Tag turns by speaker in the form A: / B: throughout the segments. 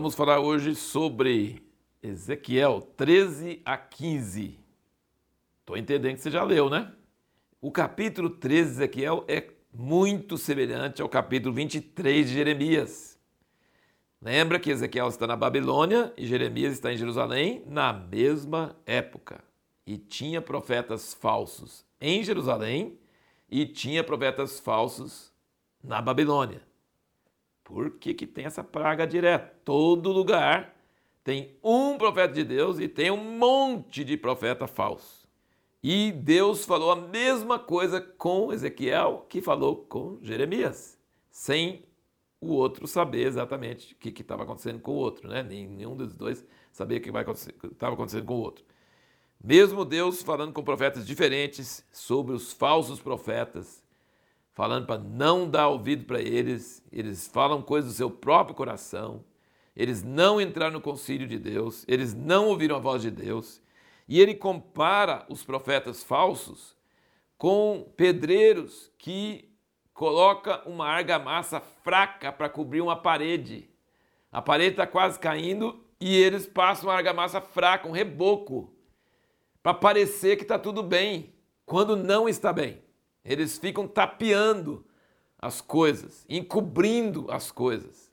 A: Vamos falar hoje sobre Ezequiel 13 a 15. Estou entendendo que você já leu, né? O capítulo 13 de Ezequiel é muito semelhante ao capítulo 23 de Jeremias. Lembra que Ezequiel está na Babilônia e Jeremias está em Jerusalém na mesma época. E tinha profetas falsos em Jerusalém e tinha profetas falsos na Babilônia. Por que, que tem essa praga direta? Todo lugar tem um profeta de Deus e tem um monte de profeta falso. E Deus falou a mesma coisa com Ezequiel que falou com Jeremias, sem o outro saber exatamente o que estava acontecendo com o outro, né? Nenhum dos dois sabia o que estava acontecendo com o outro. Mesmo Deus falando com profetas diferentes sobre os falsos profetas, falando para não dar ouvido para eles, eles falam coisas do seu próprio coração, eles não entraram no concílio de Deus, eles não ouviram a voz de Deus, e ele compara os profetas falsos com pedreiros que coloca uma argamassa fraca para cobrir uma parede. A parede está quase caindo e eles passam uma argamassa fraca, um reboco, para parecer que está tudo bem, quando não está bem. Eles ficam tapeando as coisas, encobrindo as coisas.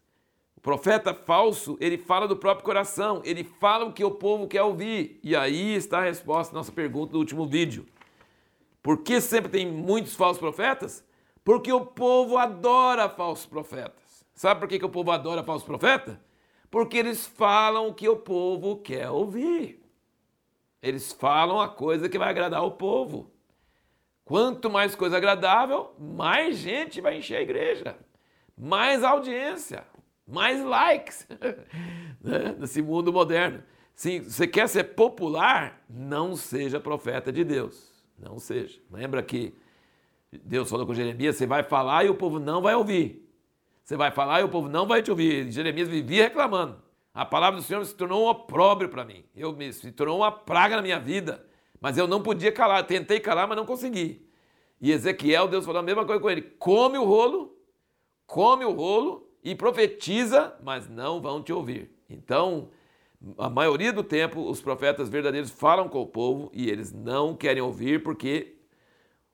A: O profeta falso, ele fala do próprio coração, ele fala o que o povo quer ouvir. E aí está a resposta à nossa pergunta do último vídeo. Por que sempre tem muitos falsos profetas? Porque o povo adora falsos profetas. Sabe por que, que o povo adora falsos profetas? Porque eles falam o que o povo quer ouvir. Eles falam a coisa que vai agradar o povo. Quanto mais coisa agradável, mais gente vai encher a igreja, mais audiência, mais likes né? nesse mundo moderno. Se você quer ser popular, não seja profeta de Deus. Não seja. Lembra que Deus falou com Jeremias: você vai falar e o povo não vai ouvir. Você vai falar e o povo não vai te ouvir. Jeremias vivia reclamando. A palavra do Senhor se tornou um opróbrio para mim. Eu me, se tornou uma praga na minha vida. Mas eu não podia calar, tentei calar, mas não consegui. E Ezequiel, Deus falou a mesma coisa com ele: come o rolo, come o rolo e profetiza, mas não vão te ouvir. Então, a maioria do tempo, os profetas verdadeiros falam com o povo e eles não querem ouvir, porque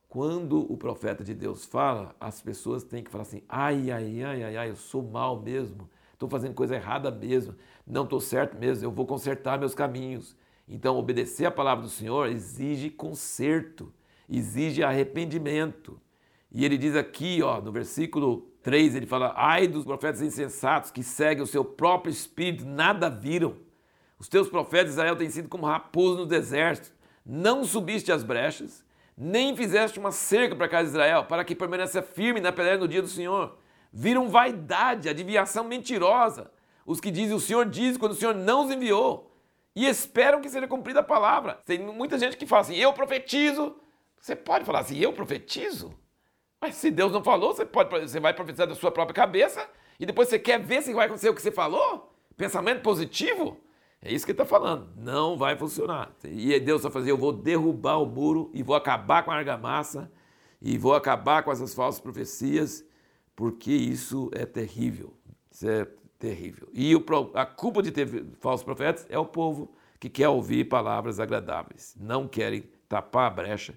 A: quando o profeta de Deus fala, as pessoas têm que falar assim: ai, ai, ai, ai, ai, eu sou mal mesmo, estou fazendo coisa errada mesmo, não estou certo mesmo, eu vou consertar meus caminhos. Então, obedecer a palavra do Senhor exige conserto, exige arrependimento. E ele diz aqui, ó, no versículo 3, ele fala: Ai dos profetas insensatos que seguem o seu próprio espírito, nada viram. Os teus profetas Israel têm sido como raposo no deserto. Não subiste as brechas, nem fizeste uma cerca para a casa de Israel, para que permaneça firme na peleja no dia do Senhor. Viram vaidade, adivinhação mentirosa. Os que dizem o Senhor diz quando o Senhor não os enviou e esperam que seja cumprida a palavra. Tem muita gente que fala assim: eu profetizo. Você pode falar assim: eu profetizo? Mas se Deus não falou, você, pode, você vai profetizar da sua própria cabeça e depois você quer ver se vai acontecer o que você falou? Pensamento positivo? É isso que ele está falando. Não vai funcionar. E Deus vai fazer: eu vou derrubar o muro e vou acabar com a argamassa e vou acabar com essas falsas profecias, porque isso é terrível. É terrível. E o, a culpa de ter falsos profetas é o povo que quer ouvir palavras agradáveis. Não querem tapar a brecha,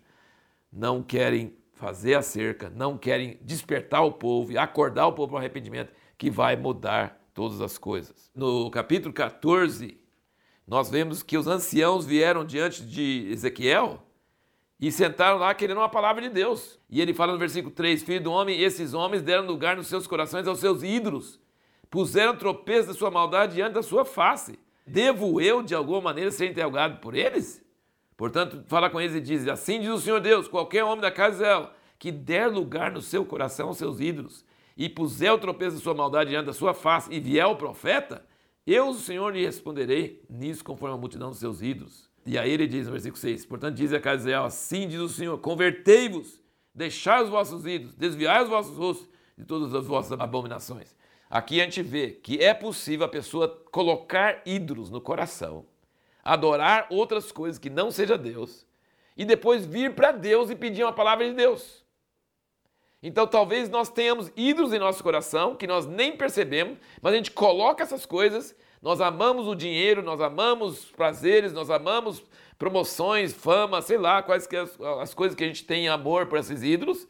A: não querem fazer a cerca, não querem despertar o povo e acordar o povo para o arrependimento que vai mudar todas as coisas. No capítulo 14, nós vemos que os anciãos vieram diante de Ezequiel e sentaram lá querendo uma palavra de Deus. E ele fala no versículo 3: Filho do homem, esses homens deram lugar nos seus corações aos seus ídolos puseram tropeço da sua maldade diante da sua face. Devo eu, de alguma maneira, ser interrogado por eles? Portanto, fala com eles e diz: Assim diz o Senhor Deus: qualquer homem da casa de Israel que der lugar no seu coração aos seus ídolos e puser o tropeço da sua maldade diante da sua face e vier o profeta, eu, o Senhor, lhe responderei nisso conforme a multidão dos seus ídolos. E aí ele diz no versículo 6: Portanto, diz a casa de Israel: Assim diz o Senhor: Convertei-vos, deixai os vossos ídolos, desviai os vossos rostos de todas as vossas abominações. Aqui a gente vê que é possível a pessoa colocar ídolos no coração, adorar outras coisas que não seja Deus, e depois vir para Deus e pedir uma palavra de Deus. Então talvez nós tenhamos ídolos em nosso coração que nós nem percebemos, mas a gente coloca essas coisas Nós amamos o dinheiro, nós amamos prazeres, nós amamos promoções, fama, sei lá, quais que as, as coisas que a gente tem amor por esses ídolos,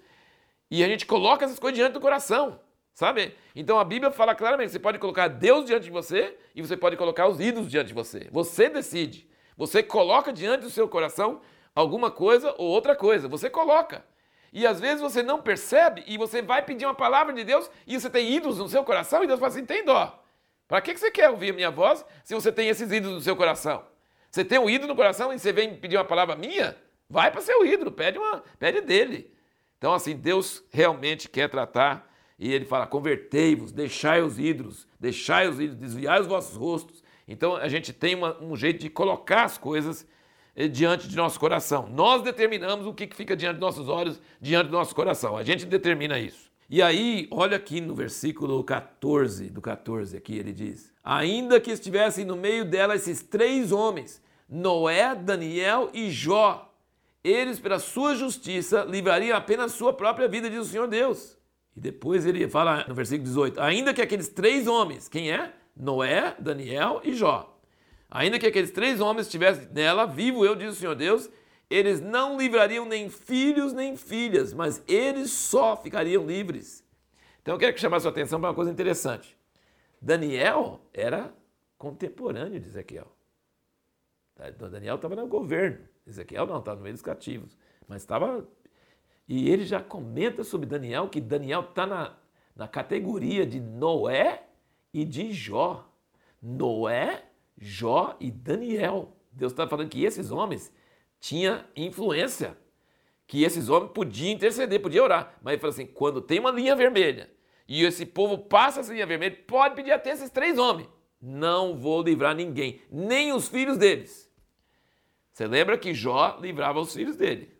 A: e a gente coloca essas coisas diante do coração, sabe? Então a Bíblia fala claramente: você pode colocar Deus diante de você e você pode colocar os ídolos diante de você. Você decide. Você coloca diante do seu coração alguma coisa ou outra coisa. Você coloca. E às vezes você não percebe e você vai pedir uma palavra de Deus e você tem ídolos no seu coração e Deus fala assim: tem dó. Para que você quer ouvir a minha voz se você tem esses ídolos no seu coração? Você tem um ídolo no coração e você vem pedir uma palavra minha? Vai para seu ídolo, pede, uma, pede dele. Então, assim, Deus realmente quer tratar e ele fala: convertei-vos, deixai os ídolos, deixai os ídolos, desviai os vossos rostos. Então, a gente tem uma, um jeito de colocar as coisas eh, diante de nosso coração. Nós determinamos o que fica diante de nossos olhos, diante do nosso coração. A gente determina isso. E aí, olha aqui no versículo 14, do 14 aqui, ele diz: Ainda que estivessem no meio dela esses três homens, Noé, Daniel e Jó, eles, pela sua justiça, livrariam apenas sua própria vida, diz o Senhor Deus. E depois ele fala no versículo 18: ainda que aqueles três homens, quem é? Noé, Daniel e Jó. Ainda que aqueles três homens estivessem nela, vivo eu, diz o Senhor Deus, eles não livrariam nem filhos nem filhas, mas eles só ficariam livres. Então eu quero chamar a sua atenção para uma coisa interessante. Daniel era contemporâneo de Ezequiel. Então, Daniel estava no governo. Ezequiel não, estava no meio dos cativos. Mas estava. E ele já comenta sobre Daniel que Daniel está na, na categoria de Noé e de Jó. Noé, Jó e Daniel. Deus está falando que esses homens tinham influência, que esses homens podiam interceder, podiam orar. Mas ele falou assim: quando tem uma linha vermelha e esse povo passa essa linha vermelha, pode pedir até esses três homens. Não vou livrar ninguém, nem os filhos deles. Você lembra que Jó livrava os filhos dele.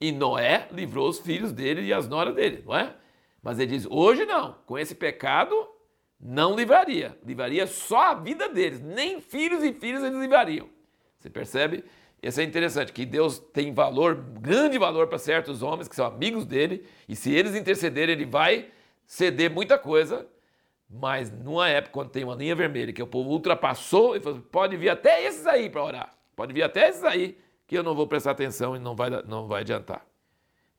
A: E Noé livrou os filhos dele e as noras dele, não é? Mas ele diz: hoje não, com esse pecado, não livraria. Livraria só a vida deles. Nem filhos e filhas eles livrariam. Você percebe? Isso é interessante, que Deus tem valor, grande valor para certos homens que são amigos dele, e se eles intercederem, ele vai ceder muita coisa, mas numa época, quando tem uma linha vermelha, que o povo ultrapassou, ele falou, pode vir até esses aí para orar. Pode vir até esses aí eu não vou prestar atenção e não vai, não vai adiantar.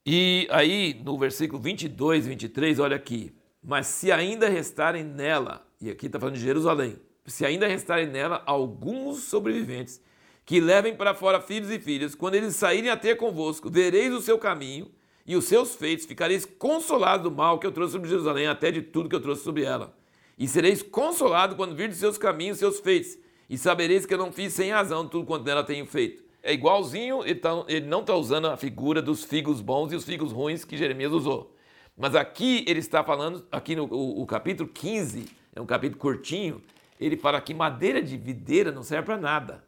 A: E aí, no versículo 22 e 23, olha aqui. Mas se ainda restarem nela, e aqui está falando de Jerusalém, se ainda restarem nela alguns sobreviventes, que levem para fora filhos e filhas, quando eles saírem a ter convosco, vereis o seu caminho e os seus feitos, ficareis consolados do mal que eu trouxe sobre Jerusalém, até de tudo que eu trouxe sobre ela. E sereis consolados quando vir de seus caminhos, seus feitos, e sabereis que eu não fiz sem razão tudo quanto nela tenho feito. É igualzinho, ele, tá, ele não está usando a figura dos figos bons e os figos ruins que Jeremias usou. Mas aqui ele está falando, aqui no o, o capítulo 15, é um capítulo curtinho, ele fala que madeira de videira não serve para nada.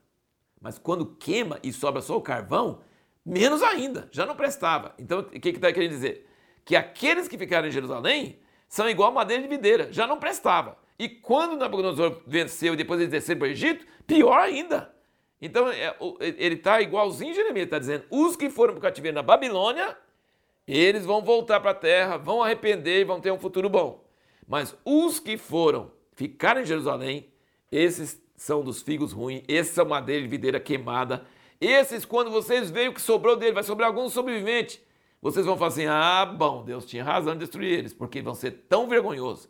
A: Mas quando queima e sobra só o carvão, menos ainda, já não prestava. Então o que está querendo dizer? Que aqueles que ficaram em Jerusalém são igual madeira de videira, já não prestava. E quando Nabucodonosor venceu e depois eles desceram para o Egito, pior ainda. Então é, ele está igualzinho Jeremias, está dizendo: os que foram para o cativeiro na Babilônia, eles vão voltar para a terra, vão arrepender e vão ter um futuro bom. Mas os que foram ficar em Jerusalém, esses são dos figos ruins, esses são madeira de videira queimada. Esses, quando vocês veem o que sobrou dele, vai sobrar algum sobrevivente. Vocês vão falar assim: ah, bom, Deus tinha razão de destruir eles, porque vão ser tão vergonhosos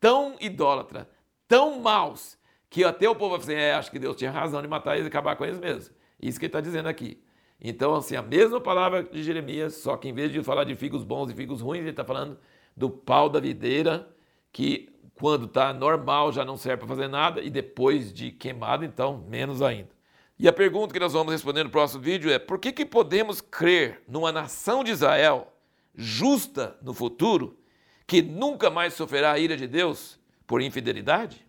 A: tão idólatra, tão maus, que até o povo assim, é, acho que Deus tinha razão de matar eles e acabar com eles mesmo. Isso que ele está dizendo aqui. Então, assim, a mesma palavra de Jeremias, só que em vez de falar de figos bons e figos ruins, ele está falando do pau da videira, que quando está normal já não serve para fazer nada, e depois de queimado, então, menos ainda. E a pergunta que nós vamos responder no próximo vídeo é: por que, que podemos crer numa nação de Israel justa no futuro que nunca mais sofrerá a ira de Deus por infidelidade?